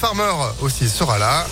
Farmer aussi sera là.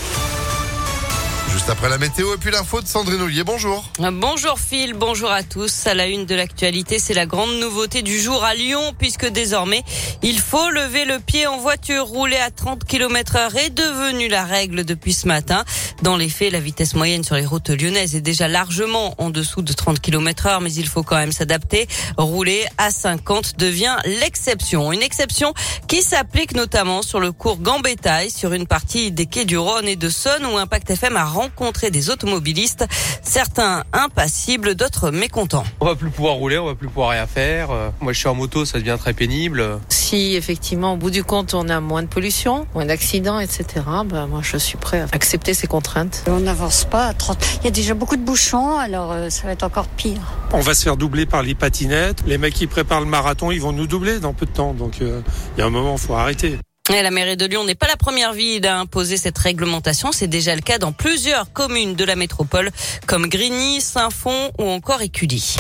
Juste après la météo et puis l'info de Sandrine Ollier. Bonjour. Bonjour Phil, bonjour à tous. À la une de l'actualité, c'est la grande nouveauté du jour à Lyon puisque désormais, il faut lever le pied en voiture. Rouler à 30 km heure est devenu la règle depuis ce matin. Dans les faits, la vitesse moyenne sur les routes lyonnaises est déjà largement en dessous de 30 km heure, mais il faut quand même s'adapter. Rouler à 50 devient l'exception. Une exception qui s'applique notamment sur le cours Gambetta sur une partie des quais du Rhône et de Saône où Impact FM a rencontré des automobilistes, certains impassibles, d'autres mécontents. On va plus pouvoir rouler, on va plus pouvoir rien faire. Euh, moi je suis en moto, ça devient très pénible. Si effectivement au bout du compte on a moins de pollution, moins d'accidents, etc., ben, moi je suis prêt à accepter ces contraintes. On n'avance pas à 30. Il y a déjà beaucoup de bouchons, alors euh, ça va être encore pire. On va se faire doubler par les patinettes. Les mecs qui préparent le marathon, ils vont nous doubler dans peu de temps. Donc euh, il y a un moment, il faut arrêter. La mairie de Lyon n'est pas la première ville à imposer cette réglementation. C'est déjà le cas dans plusieurs communes de la métropole, comme Grigny, Saint-Fond ou encore Écully.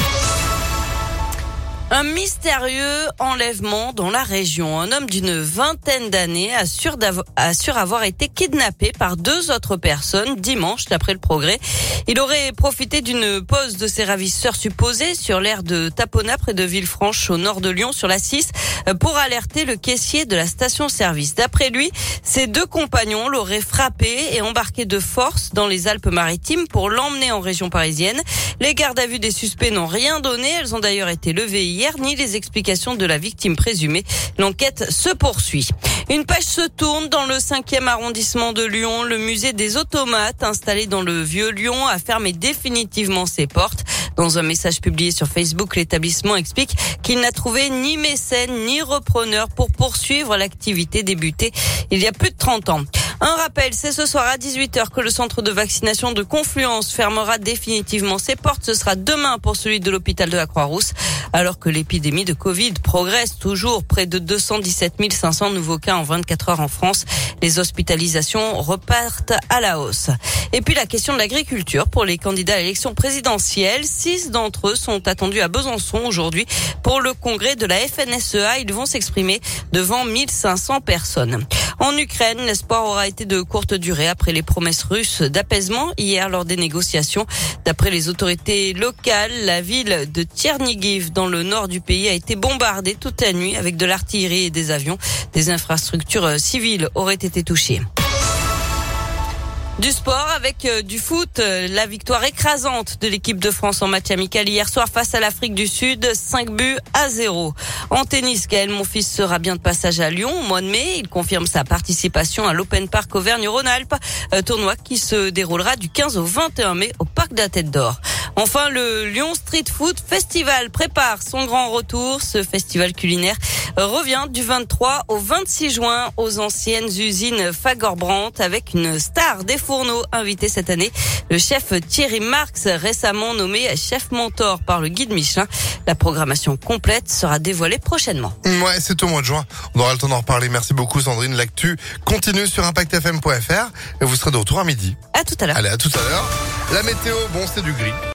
Un mystérieux enlèvement dans la région. Un homme d'une vingtaine d'années assure, assure avoir été kidnappé par deux autres personnes dimanche, d'après le progrès. Il aurait profité d'une pause de ses ravisseurs supposés sur l'aire de Tapona près de Villefranche au nord de Lyon sur la 6 pour alerter le caissier de la station-service. D'après lui, ses deux compagnons l'auraient frappé et embarqué de force dans les Alpes-Maritimes pour l'emmener en région parisienne. Les gardes à vue des suspects n'ont rien donné. Elles ont d'ailleurs été levées ni les explications de la victime présumée. L'enquête se poursuit. Une page se tourne dans le 5e arrondissement de Lyon. Le musée des automates, installé dans le vieux Lyon, a fermé définitivement ses portes. Dans un message publié sur Facebook, l'établissement explique qu'il n'a trouvé ni mécène ni repreneur pour poursuivre l'activité débutée il y a plus de 30 ans. Un rappel, c'est ce soir à 18h que le centre de vaccination de Confluence fermera définitivement ses portes. Ce sera demain pour celui de l'hôpital de la Croix-Rousse. Alors que l'épidémie de Covid progresse toujours, près de 217 500 nouveaux cas en 24 heures en France, les hospitalisations repartent à la hausse. Et puis la question de l'agriculture pour les candidats à l'élection présidentielle. Six d'entre eux sont attendus à Besançon aujourd'hui pour le congrès de la FNSEA. Ils vont s'exprimer devant 1500 personnes. En Ukraine, l'espoir aura été de courte durée après les promesses russes d'apaisement hier lors des négociations. D'après les autorités locales, la ville de Tchernigiv dans le nord du pays a été bombardée toute la nuit avec de l'artillerie et des avions. Des infrastructures civiles auraient été touchées. Du sport avec euh, du foot, euh, la victoire écrasante de l'équipe de France en match amical hier soir face à l'Afrique du Sud, 5 buts à 0. En tennis, Gaël Monfils sera bien de passage à Lyon au mois de mai. Il confirme sa participation à l'Open Park Auvergne-Rhône-Alpes, euh, tournoi qui se déroulera du 15 au 21 mai au Parc de la Tête d'Or. Enfin, le Lyon Street Food Festival prépare son grand retour. Ce festival culinaire revient du 23 au 26 juin aux anciennes usines Fagorbrandt avec une star des fourneaux invité cette année, le chef Thierry Marx, récemment nommé chef mentor par le guide Michelin. La programmation complète sera dévoilée prochainement. Ouais, c'est au mois de juin. On aura le temps d'en reparler. Merci beaucoup Sandrine. L'actu continue sur impactfm.fr et vous serez de retour à midi. À tout à l'heure. Allez, à tout à l'heure. La météo, bon, c'est du gris.